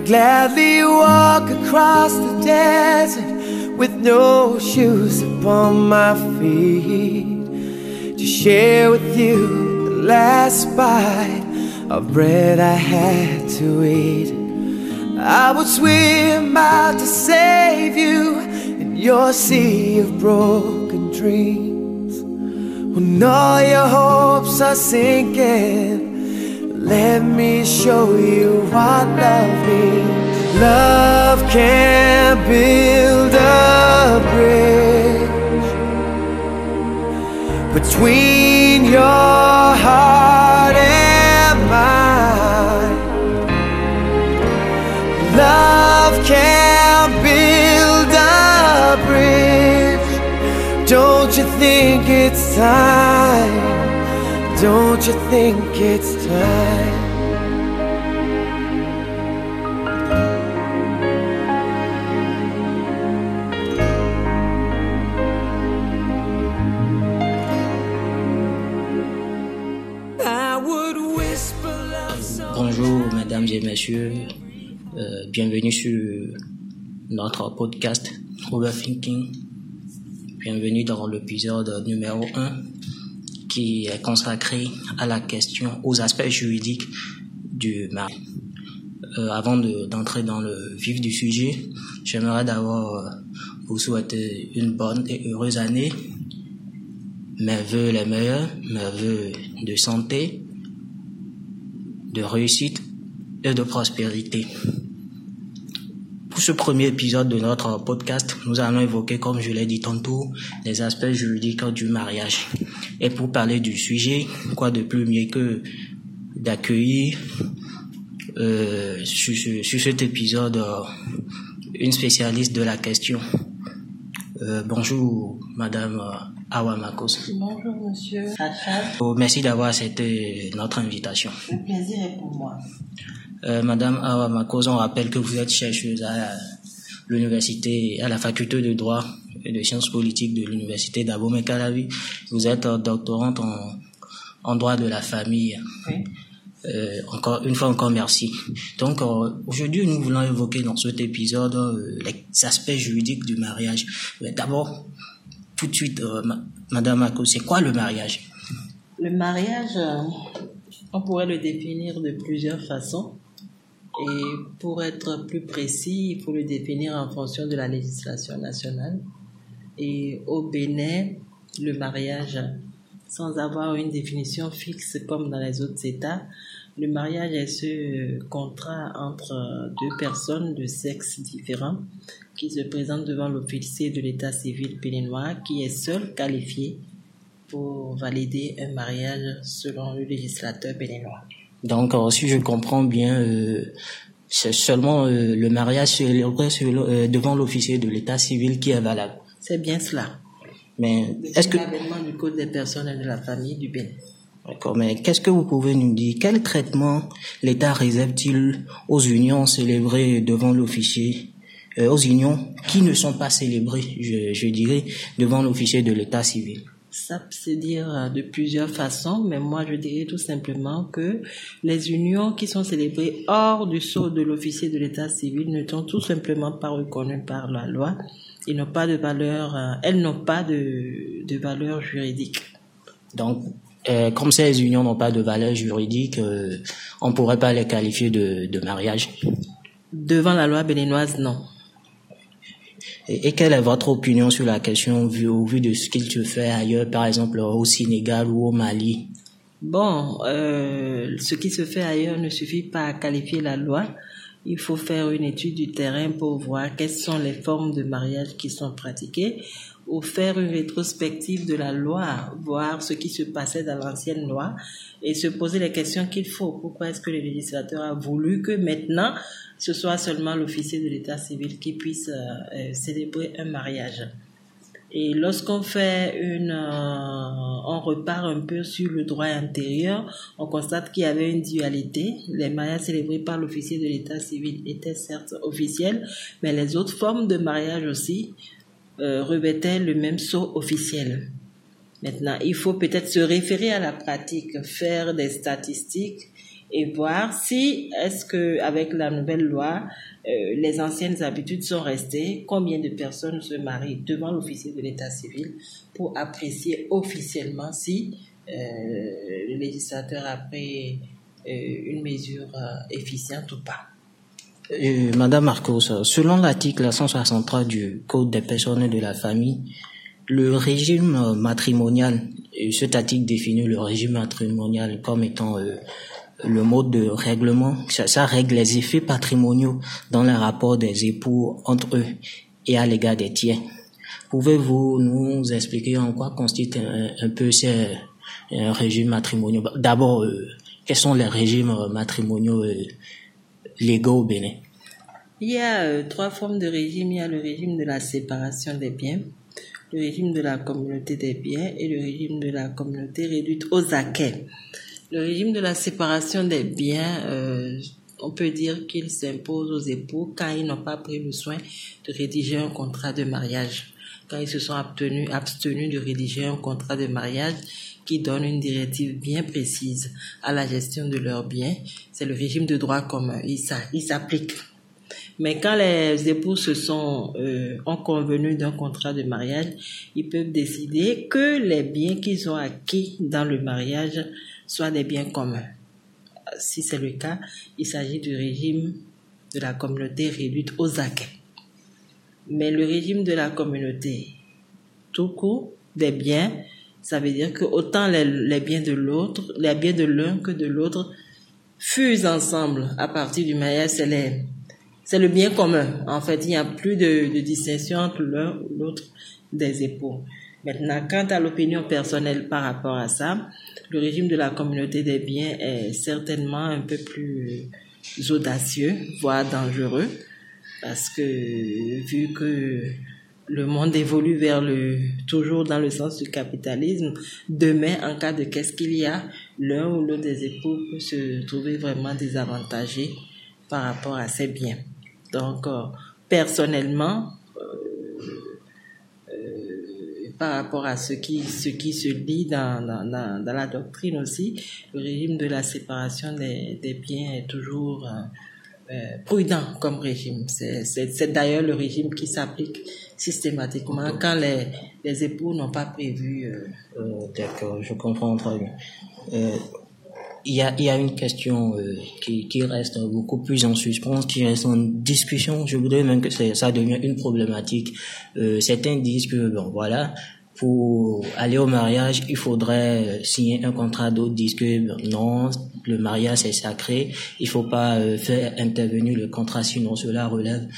I gladly walk across the desert with no shoes upon my feet to share with you the last bite of bread I had to eat. I would swim out to save you in your sea of broken dreams. When all your hopes are sinking, let me show you what love means. Love can build a bridge between your heart and mine. Love can build a bridge. Don't you think it's time? Don't you think it's time? Bonjour mesdames et messieurs, euh, bienvenue sur notre podcast Overthinking. Bienvenue dans l'épisode numéro 1 qui est consacré à la question, aux aspects juridiques du mariage. Euh, avant d'entrer dans le vif du sujet, j'aimerais d'abord euh, vous souhaiter une bonne et heureuse année. Mes voeux les meilleurs, mes voeux de santé, de réussite et de prospérité. Pour ce premier épisode de notre podcast, nous allons évoquer, comme je l'ai dit tantôt, les aspects juridiques du mariage. Et pour parler du sujet, quoi de plus mieux que d'accueillir euh, sur, sur, cet épisode euh, une spécialiste de la question. Euh, bonjour, Madame euh, Awa Makos. Bonjour, Monsieur Oh, merci d'avoir accepté notre invitation. Le plaisir est pour moi. Euh, Madame Awa Makos, on rappelle que vous êtes chercheuse à l'université, à la faculté de droit et de sciences politiques de l'université d'Abomey Calavi. Vous êtes doctorante en, en droit de la famille. Oui. Euh, encore une fois encore merci. Donc euh, aujourd'hui nous voulons évoquer dans cet épisode euh, les aspects juridiques du mariage. Mais d'abord tout de suite euh, ma- Madame Ako, c'est quoi le mariage? Le mariage, on pourrait le définir de plusieurs façons. Et pour être plus précis, il faut le définir en fonction de la législation nationale. Et au Bénin, le mariage, sans avoir une définition fixe comme dans les autres États, le mariage est ce contrat entre deux personnes de sexe différents qui se présentent devant l'officier de l'état civil béninois qui est seul qualifié pour valider un mariage selon le législateur béninois. Donc euh, si je comprends bien, euh, c'est seulement euh, le mariage célébré euh, devant l'officier de l'état civil qui est valable. C'est bien cela. Mais est-ce que l'avènement du code des personnes et de la famille du Bénin D'accord, mais qu'est-ce que vous pouvez nous dire? Quel traitement l'État réserve-t-il aux unions célébrées devant l'officier, euh, aux unions qui ne sont pas célébrées, je, je dirais, devant l'officier de l'État civil? Ça peut se dire euh, de plusieurs façons, mais moi je dirais tout simplement que les unions qui sont célébrées hors du sceau de l'officier de l'état civil ne sont tout simplement pas reconnues par la loi. Ils n'ont pas de valeur, euh, elles n'ont pas de, de valeur juridique. Donc, euh, comme ces unions n'ont pas de valeur juridique, euh, on pourrait pas les qualifier de, de mariage. Devant la loi béninoise, non. Et, quelle est votre opinion sur la question vu, au vu de ce qu'il se fait ailleurs, par exemple au Sénégal ou au Mali? Bon, euh, ce qui se fait ailleurs ne suffit pas à qualifier la loi. Il faut faire une étude du terrain pour voir quelles sont les formes de mariage qui sont pratiquées ou faire une rétrospective de la loi, voir ce qui se passait dans l'ancienne loi et se poser les questions qu'il faut. Pourquoi est-ce que le législateur a voulu que maintenant ce soit seulement l'officier de l'état civil qui puisse euh, euh, célébrer un mariage et lorsqu'on fait une, euh, on repart un peu sur le droit intérieur, on constate qu'il y avait une dualité. Les mariages célébrés par l'officier de l'état civil étaient certes officiels, mais les autres formes de mariage aussi revêtaient le même sceau officiel. Maintenant, il faut peut-être se référer à la pratique, faire des statistiques et voir si est-ce que avec la nouvelle loi euh, les anciennes habitudes sont restées, combien de personnes se marient devant l'officier de l'état civil pour apprécier officiellement si euh, le législateur a pris euh, une mesure efficiente ou pas. Madame Marcos, selon l'article 163 du Code des personnes et de la famille, le régime matrimonial, et cet article définit le régime matrimonial comme étant le mode de règlement, ça, règle les effets patrimoniaux dans les rapports des époux entre eux et à l'égard des tiers. Pouvez-vous nous expliquer en quoi consiste un, peu ce régime matrimonial D'abord, euh, quels sont les régimes matrimoniaux euh, légaux au Bénin? Il y a euh, trois formes de régime. Il y a le régime de la séparation des biens, le régime de la communauté des biens et le régime de la communauté réduite aux acquets. Le régime de la séparation des biens, euh, on peut dire qu'il s'impose aux époux quand ils n'ont pas pris le soin de rédiger un contrat de mariage, quand ils se sont abstenus, de rédiger un contrat de mariage qui donne une directive bien précise à la gestion de leurs biens. C'est le régime de droit commun. Il s'applique. Mais quand les époux se sont euh, ont convenu d'un contrat de mariage, ils peuvent décider que les biens qu'ils ont acquis dans le mariage soit des biens communs. Si c'est le cas, il s'agit du régime de la communauté réduite aux acquets. Mais le régime de la communauté, tout court, des biens, ça veut dire que autant les, biens de l'autre, les biens de l'un que de l'autre fusent ensemble à partir du mariage, c'est c'est le bien commun. En fait, il n'y a plus de, de distinction entre l'un ou l'autre des époux. Maintenant, quant à l'opinion personnelle par rapport à ça, le régime de la communauté des biens est certainement un peu plus audacieux, voire dangereux, parce que vu que le monde évolue vers le toujours dans le sens du capitalisme, demain, en cas de qu'est-ce qu'il y a, l'un ou l'autre des époux peut se trouver vraiment désavantagé par rapport à ses biens. Donc, euh, personnellement, par rapport à ce qui, ce qui se dit dans, dans, dans, la doctrine aussi, le régime de la séparation des, des biens est toujours euh, euh prudent comme régime. C'est d'ailleurs le régime qui s'applique systématiquement quand les, les époux n'ont pas prévu. Euh, euh D'accord, je comprends très bien. Euh, il y a, y a une question euh, qui, qui reste beaucoup plus en suspens, qui reste en discussion. Je voudrais même que ça devient une problématique. Euh, certains disent que, bon, voilà, pour aller au mariage, il faudrait signer un contrat. D'autres disent que non, le mariage c'est sacré, il faut pas euh, faire intervenir le contrat, sinon cela relève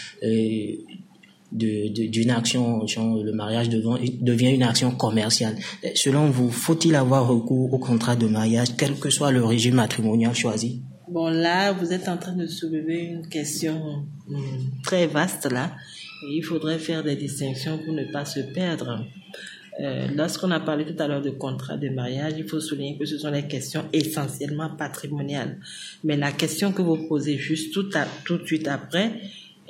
d'une action, le mariage devient une action commerciale. Selon vous, faut-il avoir recours au contrat de mariage, quel que soit le régime matrimonial choisi? Bon, là, vous êtes en train de soulever une question hum, très vaste, là. Il faudrait faire des distinctions pour ne pas se perdre. Euh, lorsqu'on a parlé tout à l'heure de contrat de mariage, il faut souligner que ce sont des questions essentiellement patrimoniales. Mais la question que vous posez juste tout, à, tout de suite après,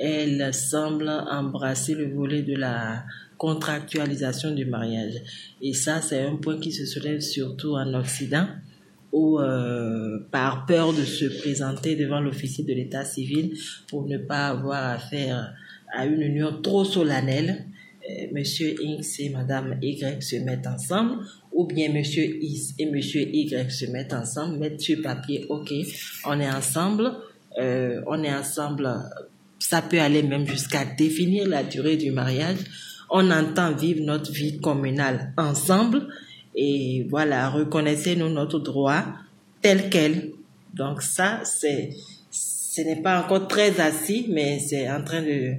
elle semble embrasser le volet de la contractualisation du mariage. Et ça, c'est un point qui se soulève surtout en Occident, où euh, par peur de se présenter devant l'officier de l'état civil pour ne pas avoir affaire à une union trop solennelle, Monsieur X et Madame Y se mettent ensemble, ou bien Monsieur X et Monsieur Y se mettent ensemble, mettent sur papier, ok, on est ensemble, euh, on est ensemble ça peut aller même jusqu'à définir la durée du mariage. On entend vivre notre vie communale ensemble et voilà, reconnaissez-nous notre droit tel quel. Donc ça, c'est, ce n'est pas encore très assis, mais c'est en train de,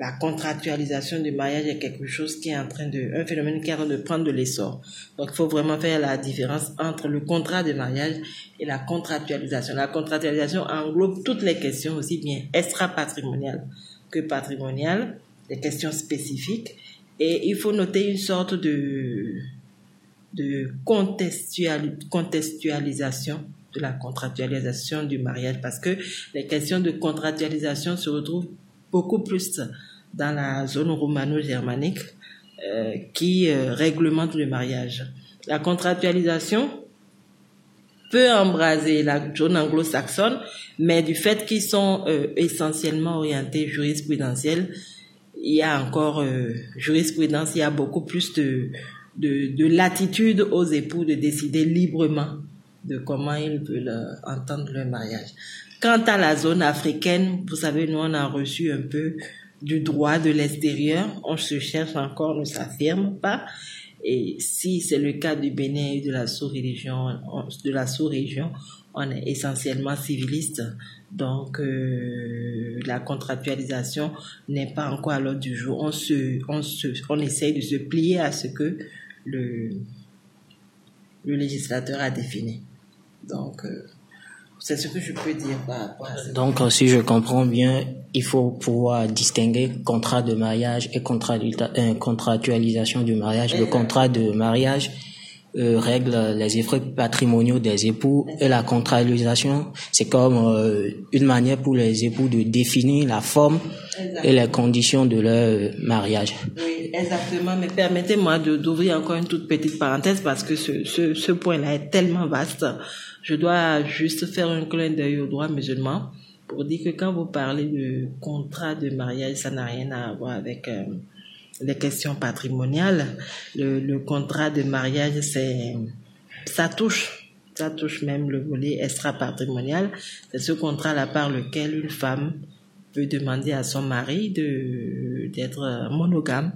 la contractualisation du mariage est quelque chose qui est en train de, un phénomène qui est en train de prendre de l'essor. Donc, il faut vraiment faire la différence entre le contrat de mariage et la contractualisation. La contractualisation englobe toutes les questions aussi bien extra-patrimoniales que patrimoniales, des questions spécifiques. Et il faut noter une sorte de, de contextualisation de la contractualisation du mariage parce que les questions de contractualisation se retrouvent beaucoup plus dans la zone romano-germanique euh, qui euh, réglemente le mariage. La contractualisation peu embrasé la zone anglo-saxonne, mais du fait qu'ils sont euh, essentiellement orientés jurisprudentiels, il y a encore euh, jurisprudence, il y a beaucoup plus de, de, latitude aux époux de décider librement de comment ils veulent entendre leur mariage. Quant à la zone africaine, vous savez, nous on a reçu un peu du droit de l'extérieur, on se cherche encore, ne s'affirme pas. Et si c'est le cas du Bénin et de la sous-région, de la sous-région, on est essentiellement civiliste. Donc, euh, la contractualisation n'est pas encore à l'ordre du jour. On se, on se, on essaye de se plier à ce que le, le législateur a défini. Donc, euh, c'est ce que je peux dire par rapport à ça. Donc, si je comprends bien, il faut pouvoir distinguer contrat de mariage et euh, contractualisation du mariage. Le contrat de mariage euh, règle les effets patrimoniaux des époux et la contractualisation, c'est comme euh, une manière pour les époux de définir la forme et les conditions de leur mariage. Oui, exactement. Mais permettez-moi d'ouvrir encore une toute petite parenthèse parce que ce, ce, ce point-là est tellement vaste. Je dois juste faire un clin d'œil au droit musulman pour dire que quand vous parlez de contrat de mariage, ça n'a rien à voir avec euh, les questions patrimoniales. Le, contrat de mariage, c'est ça touche, ça touche même le volet extra-patrimonial. C'est ce contrat-là par lequel une femme peut demander à son mari de d'être monogame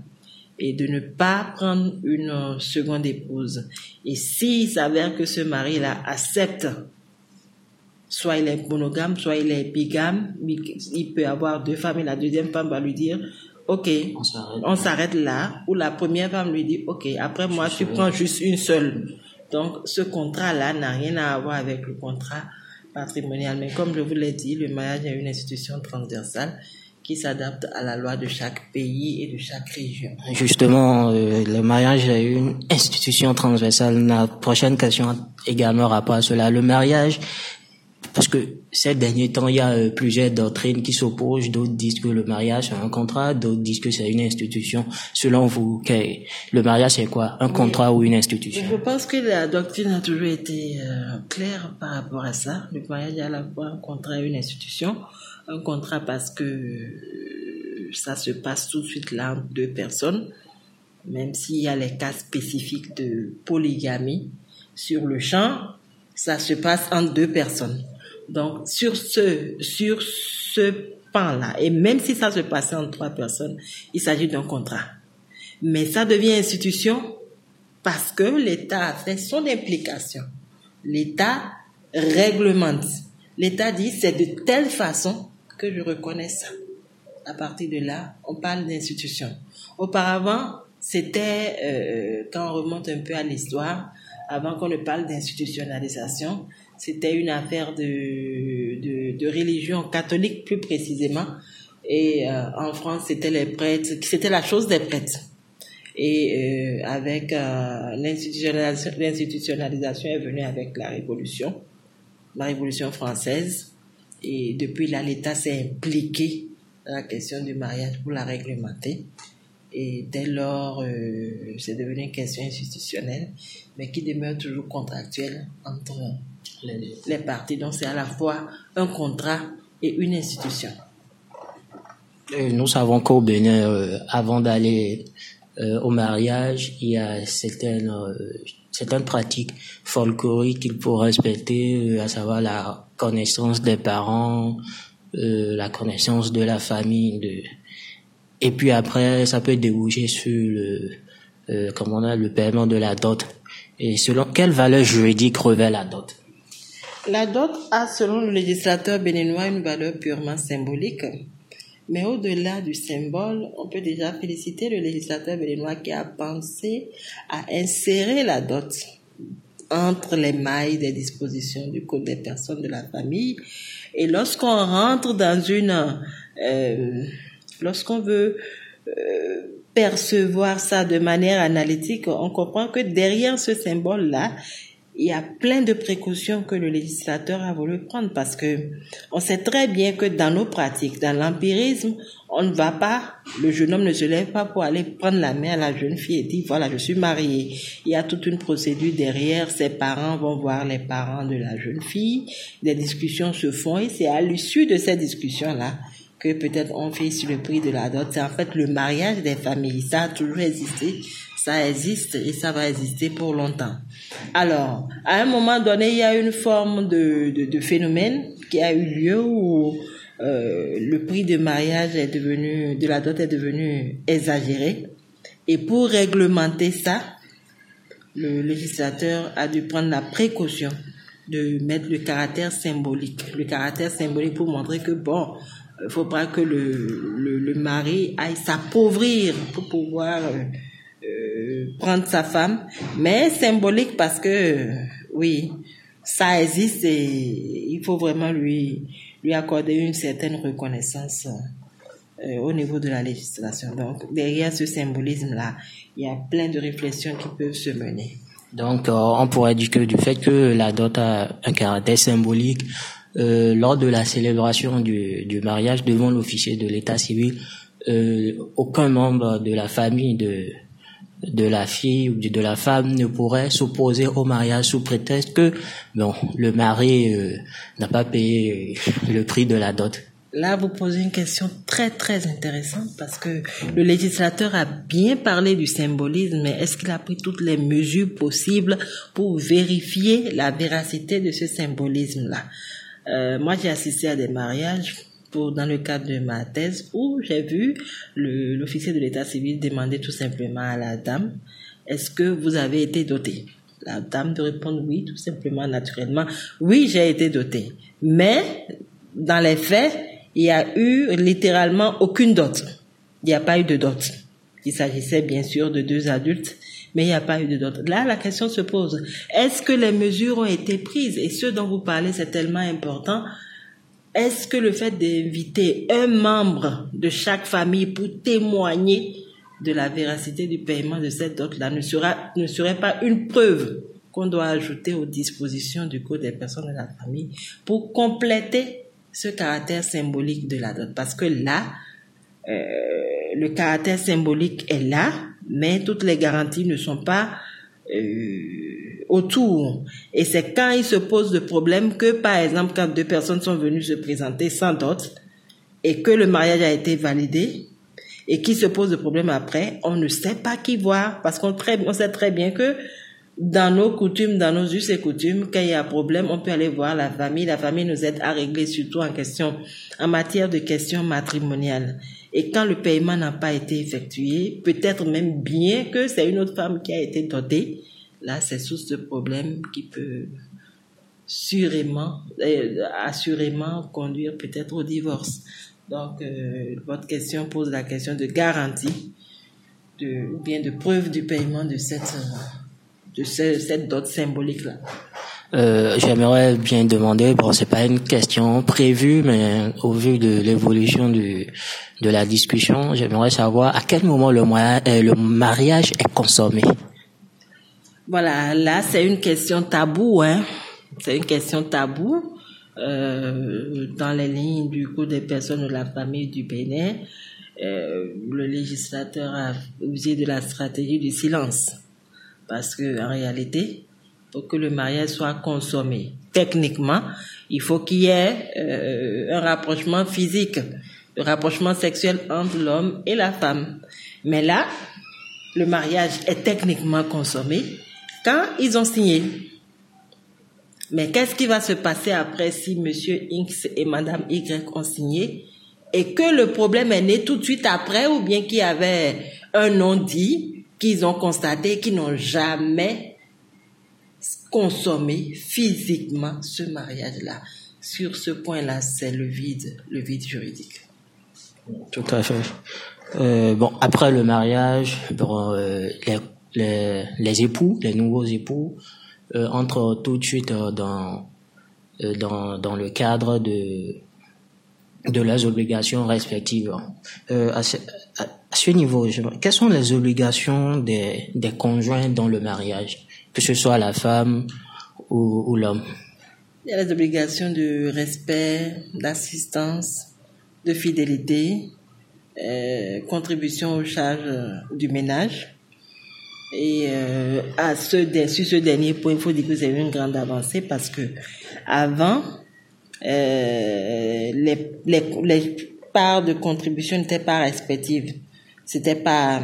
et de ne pas prendre une seconde épouse. Et s'il s'avère que ce mari-là accepte, soit il est monogame, soit il est bigame, il peut avoir deux femmes et la deuxième femme va lui dire, ok, on s'arrête là, ou la première femme lui dit, ok, après moi tu prends juste une seule. Donc ce contrat-là n'a rien à voir avec le contrat patrimonial. Mais comme je vous l'ai dit, le mariage est une institution transversale qui s'adapte à la loi de chaque pays et de chaque région. Justement, euh, le mariage est une institution transversale. La prochaine question également rapport à cela. Le mariage, parce que ces derniers temps, il y a euh, plusieurs doctrines qui s'opposent. D'autres disent que le mariage c'est un contrat, d'autres disent que c'est une institution. Selon vous, le mariage c'est quoi? Un contrat ou une institution? Je pense que la doctrine a toujours été euh, claire par rapport à ça. Le mariage est à la fois un contrat et une institution un contrat parce que euh, ça se passe tout de suite là entre deux personnes, même s'il y a les cas spécifiques de polygamie sur le champ, ça se passe entre deux personnes. Donc sur ce sur ce pan-là, et même si ça se passait entre trois personnes, il s'agit d'un contrat. Mais ça devient institution parce que l'État a fait son implication. L'État réglemente. L'État dit c'est de telle façon que je reconnais ça. À partir de là, on parle d'institution. Auparavant, c'était, euh, quand on remonte un peu à l'histoire, avant qu'on ne parle d'institutionnalisation, c'était une affaire de, de, religion catholique plus précisément. Et euh, en France, c'était les prêtres, c'était la chose des prêtres. Et euh, avec euh, l'institutionnalisation, est venue avec la Révolution, la Révolution française. Et depuis là, l'État s'est impliqué dans la question du mariage pour la réglementer. Et dès lors, c'est devenu une question institutionnelle, mais qui demeure toujours contractuelle entre les, parties. Donc c'est à la fois un contrat et une institution. nous savons qu'au Bénin, euh, avant d'aller euh, au mariage, il y a certaines, certaines pratiques folkloriques qu'il faut respecter, à savoir la connaissance des parents, euh, la connaissance de la famille, et puis après ça peut déboucher sur le, euh, comment on a le paiement de la dot. Et selon quelle valeur juridique revêt la dot? La dot a, selon le législateur béninois, une valeur purement symbolique. Mais au-delà du symbole, on peut déjà féliciter le législateur béninois qui a pensé à insérer la dot entre les mailles des dispositions du Code des personnes de la famille. Et lorsqu'on rentre dans une... Euh, lorsqu'on veut euh, percevoir ça de manière analytique, on comprend que derrière ce symbole-là, il y a plein de précautions que le législateur a voulu prendre parce que on sait très bien que dans nos pratiques, dans l'empirisme, on ne va pas, le jeune homme ne se lève pas pour aller prendre la main à la jeune fille et dire voilà, je suis marié. Il y a toute une procédure derrière, ses parents vont voir les parents de la jeune fille, des discussions se font et c'est à l'issue de ces discussions-là que peut-être on fait sur le prix de la dot. C'est en fait le mariage des familles, ça a toujours existé ça existe et ça va exister pour longtemps. Alors, à un moment donné, il y a une forme de, de, phénomène qui a eu lieu où euh, le prix de mariage est devenu, de la dot est devenu exagéré. Et pour réglementer ça, le législateur a dû prendre la précaution de mettre le caractère symbolique. Le caractère symbolique pour montrer que, bon, il faut pas que le, le, le mari aille s'appauvrir pour pouvoir euh, prendre sa femme, mais symbolique parce que oui, ça existe et il faut vraiment lui lui accorder une certaine reconnaissance euh, au niveau de la législation. Donc derrière ce symbolisme là, il y a plein de réflexions qui peuvent se mener. Donc euh, on pourrait dire que du fait que la dot a un caractère symbolique, lors de la célébration du, du mariage devant l'officier de l'état civil, aucun membre de la famille de de la fille ou de la femme ne pourrait s'opposer au mariage sous prétexte que bon le mari euh, n'a pas payé le prix de la dot. Là, vous posez une question très très intéressante parce que le législateur a bien parlé du symbolisme, mais est-ce qu'il a pris toutes les mesures possibles pour vérifier la véracité de ce symbolisme-là? Euh, Moi, j'ai assisté à des mariages dans le cadre de ma thèse où j'ai vu l'officier de l'état civil demander tout simplement à la dame, est-ce que vous avez été dotée? La dame de répondre oui, tout simplement, naturellement, oui, j'ai été dotée. Mais, dans les faits, il y a eu littéralement aucune dot. Il n'y a pas eu de dot. Il s'agissait bien sûr de deux adultes, mais il n'y a pas eu de dot. Là, la question se pose, est-ce que les mesures ont été prises? Et ce dont vous parlez, c'est tellement important est-ce que le fait d'inviter un membre de chaque famille pour témoigner de la véracité du paiement de cette dot-là ne, ne serait pas une preuve qu'on doit ajouter aux dispositions du Code des personnes de la famille pour compléter ce caractère symbolique de la dot? Parce que là, euh, le caractère symbolique est là, mais toutes les garanties ne sont pas euh, autour. Et c'est quand il se pose le problème que, par exemple, quand deux personnes sont venues se présenter sans dot et que le mariage a été validé et qui se pose le problème après, on ne sait pas qui voir parce qu'on on sait très bien que dans nos coutumes, dans nos us et coutumes, quand il y a un problème, on peut aller voir la famille. La famille nous aide à régler surtout en question, en matière de questions matrimoniales. Et quand le paiement n'a pas été effectué, peut-être même bien que c'est une autre femme qui a été dotée, là, c'est source de problème qui peut sûrement, euh, assurément conduire peut-être au divorce. Donc, euh, votre question pose la question de garantie, de, ou bien de preuve du paiement de cette, de cette dot symbolique-là. Euh, j'aimerais bien demander, bon, c'est pas une question prévue, mais au vu de l'évolution du de la discussion, j'aimerais savoir à quel moment le mariage est consommé. Voilà, là c'est une question tabou, hein. C'est une question tabou euh, dans les lignes du coup des personnes de la famille du Bénin. Euh, le législateur a usé de la stratégie du silence parce que en réalité, pour que le mariage soit consommé. Techniquement, il faut qu'il y ait euh, un rapprochement physique, le rapprochement sexuel entre l'homme et la femme. Mais là, le mariage est techniquement consommé quand ils ont signé. Mais qu'est-ce qui va se passer après si monsieur X et madame Y ont signé? Et que le problème est né tout de suite après ou bien qu'il y avait un non-dit qu'ils ont constaté qu'ils n'ont jamais consommer physiquement ce mariage-là? Sur ce point-là, c'est le vide, le vide juridique. Tout à. Euh, bon, après le mariage, euh, les, les, époux, les nouveaux époux, euh, entrent tout de suite dans, dans, dans le cadre de, de leurs obligations respectives. à, ce, à, ce, niveau, quelles sont les obligations des, des conjoints dans le mariage que ce soit la femme ou, l'homme? Il y a les obligations de respect, d'assistance, de fidélité, euh, contribution aux charges du ménage. Et euh, à ce, sur ce dernier point, il faut dire que c'est une grande avancée parce que avant, euh, les, les, les parts de contribution n'étaient pas respectives. C'était pas,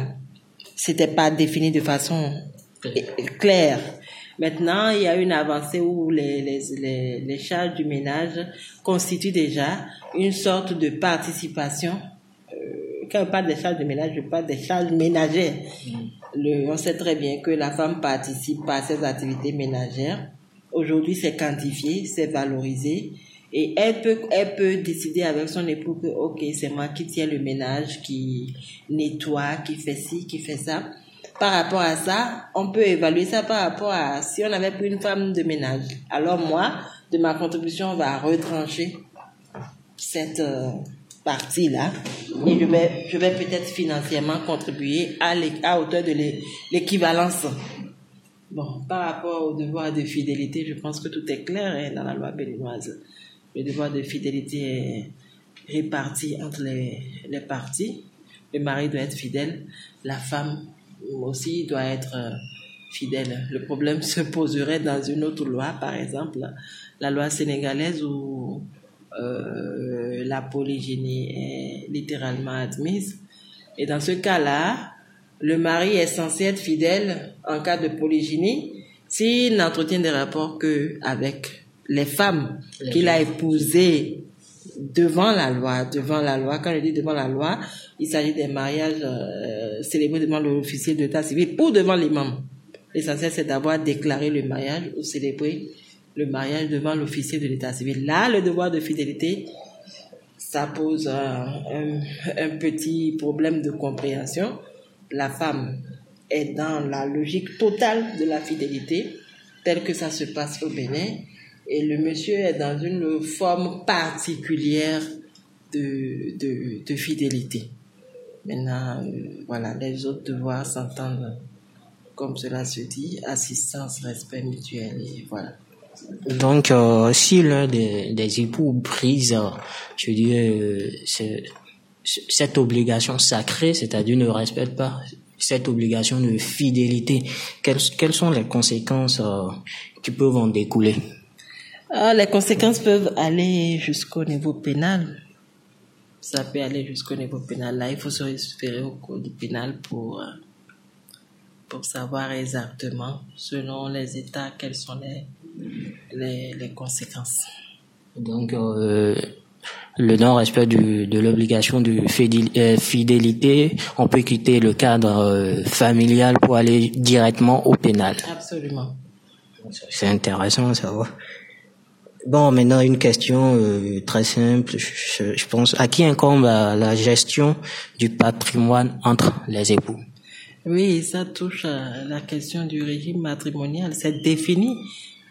c'était pas défini de façon claire. Maintenant, il y a une avancée où les, les, les, charges du ménage constituent déjà une sorte de participation. Quand on parle des charges de ménage, je parle des charges ménagères. Le, on sait très bien que la femme participe à ces activités ménagères. Aujourd'hui, c'est quantifié, c'est valorisé et elle peut, elle peut décider avec son époux que, ok, c'est moi qui tiens le ménage, qui nettoie, qui fait ci, qui fait ça. Par rapport à ça, on peut évaluer ça par rapport à si on avait pris une femme de ménage. Alors moi, de ma contribution, on va retrancher cette euh, partie-là et je vais, je vais peut-être financièrement contribuer à, à hauteur de l'équivalence. Bon, par rapport au devoir de fidélité, je pense que tout est clair hein, dans la loi béninoise le devoir de fidélité est réparti entre les, les parties. Le mari doit être fidèle, la femme aussi doit être euh, fidèle. Le problème se poserait dans une autre loi, par exemple, la loi sénégalaise où euh, la polygénie est littéralement admise. Et dans ce cas-là, le mari est censé être fidèle en cas de polygénie s'il n'entretient des rapports que avec les femmes qu'il a épousées devant la loi, devant la loi. Quand je dis devant la loi, il s'agit des mariages euh, célébrés devant l'officier d'état civil ou devant l'imam. L'essentiel, c'est d'avoir déclaré le mariage ou célébré le mariage devant l'officier de l'état civil. Là, le devoir de fidélité, ça pose un, petit problème de compréhension. La femme est dans la logique totale de la fidélité, telle que ça se passe au Bénin et le monsieur est dans une forme particulière de, de, de fidélité. Maintenant, euh, voilà, les autres devoirs s'entendent comme cela se dit, assistance, respect mutuel, et voilà. Donc, euh, si l'un des, époux brise, euh, je dirais, cette obligation sacrée, c'est-à-dire ne respecte pas cette obligation de fidélité, quelles, sont les conséquences qui peuvent en découler? Ah, les conséquences peuvent aller jusqu'au niveau pénal. Ça peut aller jusqu'au niveau pénal. Là, il faut se référer au code pénal pour, euh, pour savoir exactement, selon les États, quelles sont les, les, les conséquences. Donc, euh, le non-respect de l'obligation de euh, fidélité, on peut quitter le cadre familial pour aller directement au pénal. Absolument. C'est intéressant ça va. Bon, maintenant une question euh, très simple, je, pense. À qui incombe la gestion du patrimoine entre les époux? Oui, ça touche à la question du régime matrimonial. C'est défini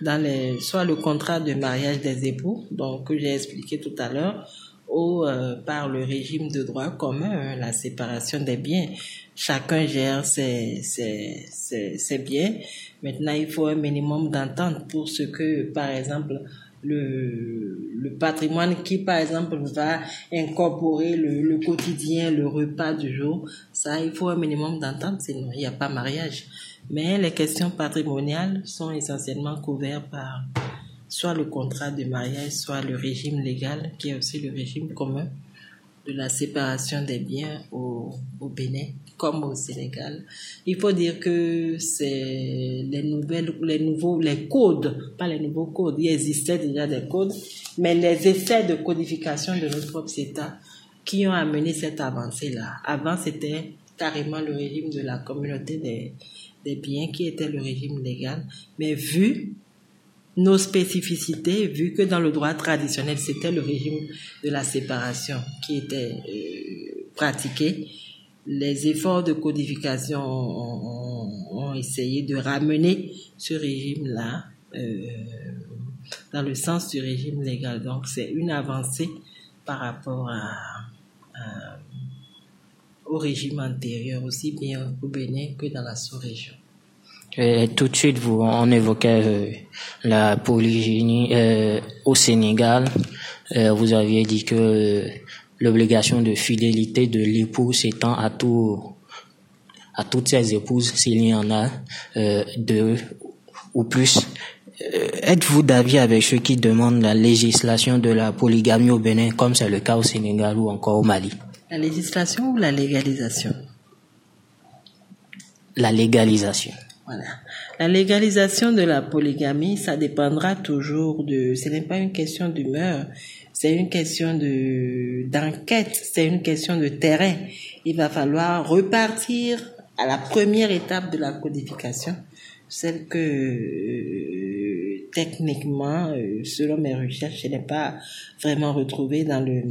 dans les, soit le contrat de mariage des époux, donc que j'ai expliqué tout à l'heure, ou euh, par le régime de droit commun, hein, la séparation des biens. Chacun gère ses, ses, ses, ses biens. Maintenant, il faut un minimum d'entente pour ce que, par exemple, le, le patrimoine qui, par exemple, va incorporer le, le, quotidien, le repas du jour, ça, il faut un minimum d'entente, sinon il n'y a pas mariage. Mais les questions patrimoniales sont essentiellement couvertes par soit le contrat de mariage, soit le régime légal, qui est aussi le régime commun de la séparation des biens au, au Bénin comme au Sénégal. Il faut dire que c'est les nouvelles, les nouveaux, les codes, pas les nouveaux codes, il existait déjà des codes, mais les essais de codification de notre propre État qui ont amené cette avancée-là. Avant, c'était carrément le régime de la communauté des, des biens qui était le régime légal, mais vu nos spécificités, vu que dans le droit traditionnel, c'était le régime de la séparation qui était euh, pratiqué, les efforts de codification ont, essayé de ramener ce régime-là euh, dans le sens du régime légal. Donc c'est une avancée par rapport à, au régime antérieur, aussi bien au Bénin que dans la sous-région. Tout de suite, vous, on évoquait euh, la polygynie euh, au Sénégal. Euh, vous aviez dit que l'obligation de fidélité de l'époux s'étend à tout, à toutes ses épouses, s'il y en a deux ou plus. Êtes-vous d'avis avec ceux qui demandent la législation de la polygamie au Bénin, comme c'est le cas au Sénégal ou encore au Mali? La législation ou la légalisation? La légalisation. Voilà. La légalisation de la polygamie, ça dépendra toujours de. Ce n'est pas une question d'humeur, c'est une question de d'enquête, c'est une question de terrain. Il va falloir repartir à la première étape de la codification, celle que euh, techniquement, euh, selon mes recherches, je n'ai pas vraiment retrouvée dans le,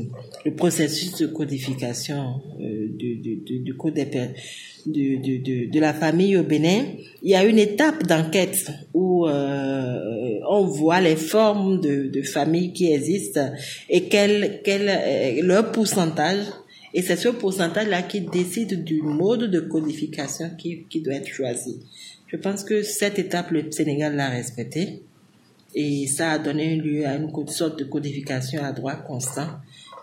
le processus de codification euh, du, code des de, de, de, de, la famille au Bénin, il y a une étape d'enquête où euh, on voit les formes de, de famille qui existent et quel, quel leur pourcentage. Et c'est ce pourcentage-là qui décide du mode de codification qui, qui doit être choisi. Je pense que cette étape, le Sénégal l'a respectée et ça a donné lieu à une sorte de codification à droit constant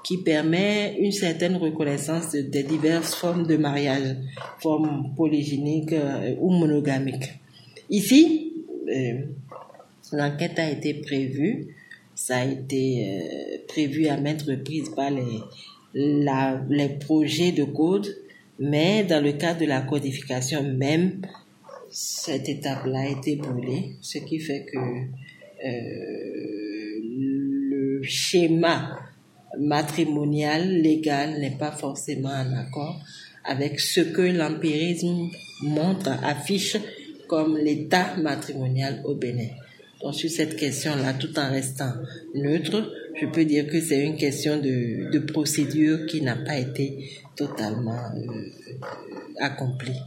qui permet une certaine reconnaissance des diverses formes de mariage, formes polygyniques euh, ou monogamiques. Ici, euh, l'enquête a été prévue, ça a été euh, prévu à maintes reprises par les, les projets de code, mais dans le cadre de la codification même, cette étape-là a été brûlée, ce qui fait que le schéma matrimonial, légal, n'est pas forcément en accord avec ce que l'empirisme montre, affiche comme l'état matrimonial au Bénin. Donc sur cette question-là, tout en restant neutre, je peux dire que c'est une question de, de, procédure qui n'a pas été totalement euh, accomplie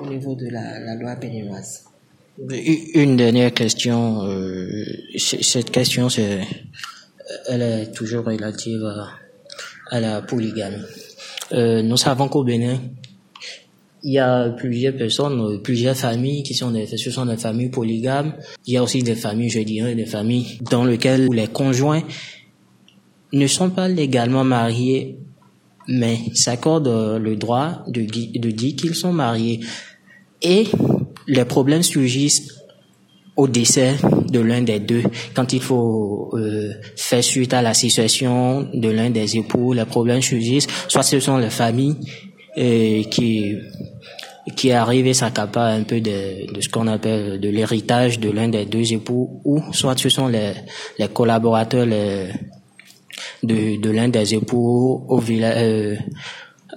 au niveau de la, la loi béninoise. Une dernière question. Euh, cette question, c'est elle est toujours relative à, la polygamie. Euh, nous savons qu'au Bénin, il y a plusieurs personnes, plusieurs familles qui sont des, ce sont des familles polygames. Il y a aussi des familles, je dirais, des familles dans lesquelles les conjoints ne sont pas légalement mariés, mais s'accordent le droit de, de dire qu'ils sont mariés. Et les problèmes surgissent au décès de l'un des deux, quand il faut euh, faire suite à la situation de l'un des époux, les problèmes surgissent, soit ce sont les familles euh, qui qui arrivent et s'accaparent un peu de, de ce qu'on appelle de l'héritage de l'un des deux époux, ou soit ce sont les, les collaborateurs les, de, de l'un des époux au village, euh,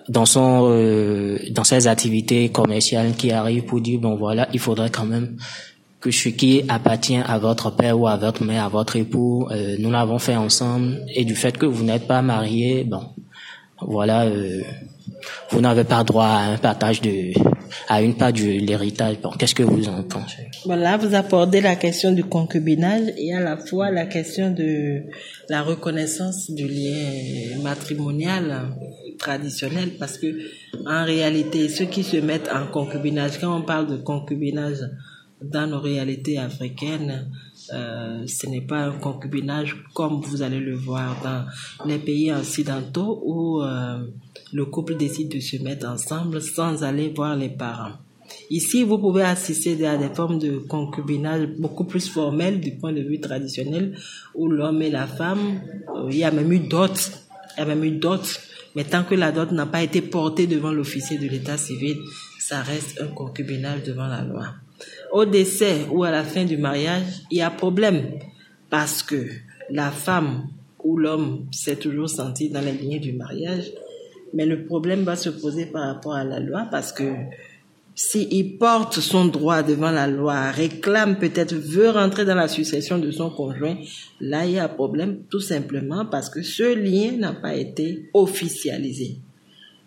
dans son euh, dans ses activités commerciales qui arrivent pour dire bon voilà il faudrait quand même que ce qui appartient à votre père ou à votre mère, à votre époux, euh, nous l'avons fait ensemble, et du fait que vous n'êtes pas marié, bon, voilà, euh, vous n'avez pas droit à un partage de, à une part de l'héritage. Bon, qu'est-ce que vous en pensez? Voilà, vous abordez la question du concubinage et à la fois la question de la reconnaissance du lien matrimonial traditionnel, parce que en réalité, ceux qui se mettent en concubinage, quand on parle de concubinage dans nos réalités africaines, euh, ce n'est pas un concubinage comme vous allez le voir dans les pays occidentaux où euh, le couple décide de se mettre ensemble sans aller voir les parents. Ici, vous pouvez assister à des formes de concubinage beaucoup plus formelles du point de vue traditionnel où l'homme et la femme, euh, il y a même eu d'autres, il y a même eu d'autres, mais tant que la dot n'a pas été portée devant l'officier de l'état civil, ça reste un concubinage devant la loi. Au décès ou à la fin du mariage, il y a problème. Parce que la femme ou l'homme s'est toujours senti dans la lignée du mariage, mais le problème va se poser par rapport à la loi parce que s'il porte son droit devant la loi, réclame peut-être, veut rentrer dans la succession de son conjoint, là il y a un problème tout simplement parce que ce lien n'a pas été officialisé.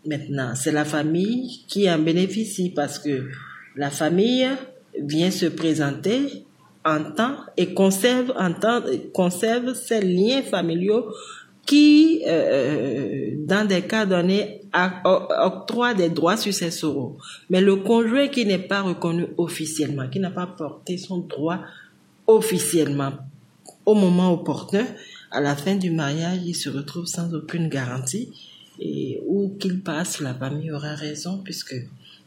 Maintenant, c'est la famille qui en bénéficie parce que la famille vient se présenter en temps et conserve en temps, conserve ces liens familiaux qui, euh, dans des cas donnés, octroie des droits successoraux. Mais le conjoint qui n'est pas reconnu officiellement, qui n'a pas porté son droit officiellement au moment opportun, à la fin du mariage, il se retrouve sans aucune garantie et où qu'il passe, la famille aura raison puisque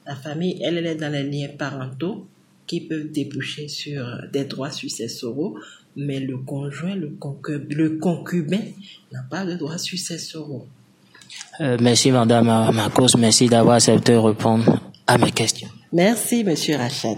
la famille, elle, elle est dans les liens parentaux qui peuvent déboucher sur des droits successoraux, mais le conjoint, le, concubin n'a pas de droits successoraux. Euh, merci Madame Marcos, merci d'avoir accepté de répondre à mes questions. Merci Monsieur Rachat.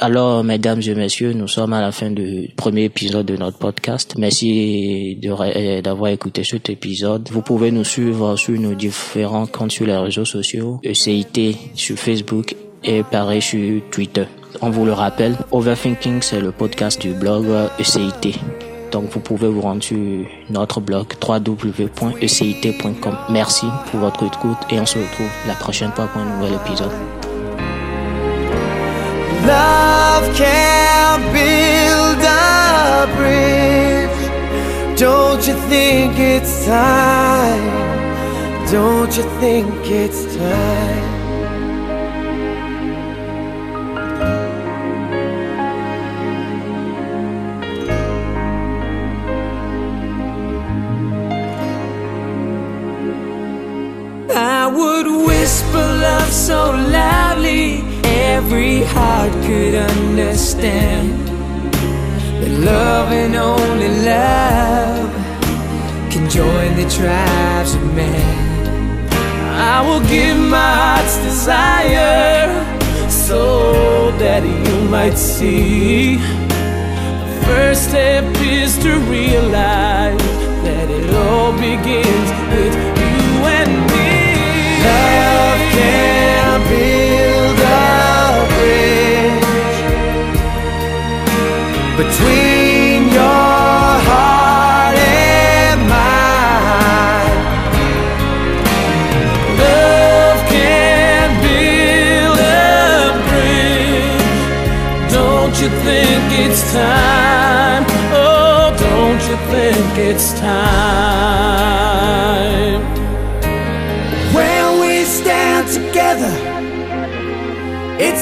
Alors, mesdames et messieurs, nous sommes à la fin du premier épisode de notre podcast. Merci euh, d'avoir écouté cet épisode. Vous pouvez nous suivre sur nos différents comptes sur les réseaux sociaux, ECIT sur Facebook et pareil sur Twitter. On vous le rappelle, Overthinking, c'est le podcast du blog ECIT. Donc vous pouvez vous rendre sur notre blog www.ecit.com. Merci pour votre écoute et on se retrouve la prochaine fois pour un nouvel épisode. Love can build a bridge. Don't you think it's time? Don't you think it's time? So loudly every heart could understand that love and only love can join the tribes of man. I will give my heart's desire so that you might see. The first step is to realize that it all begins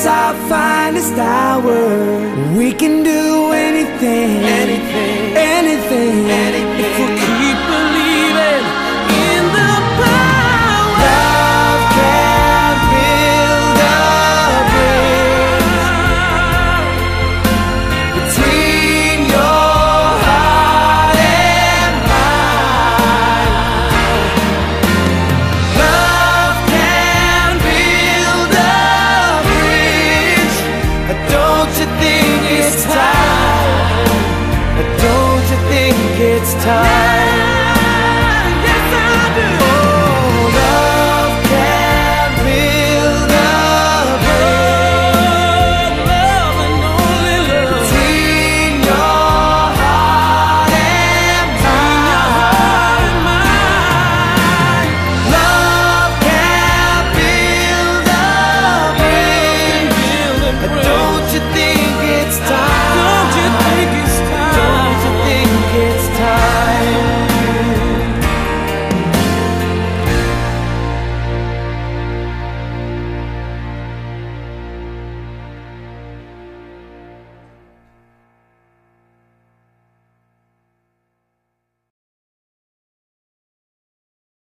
our finest hour. We can do anything, anything, anything. anything.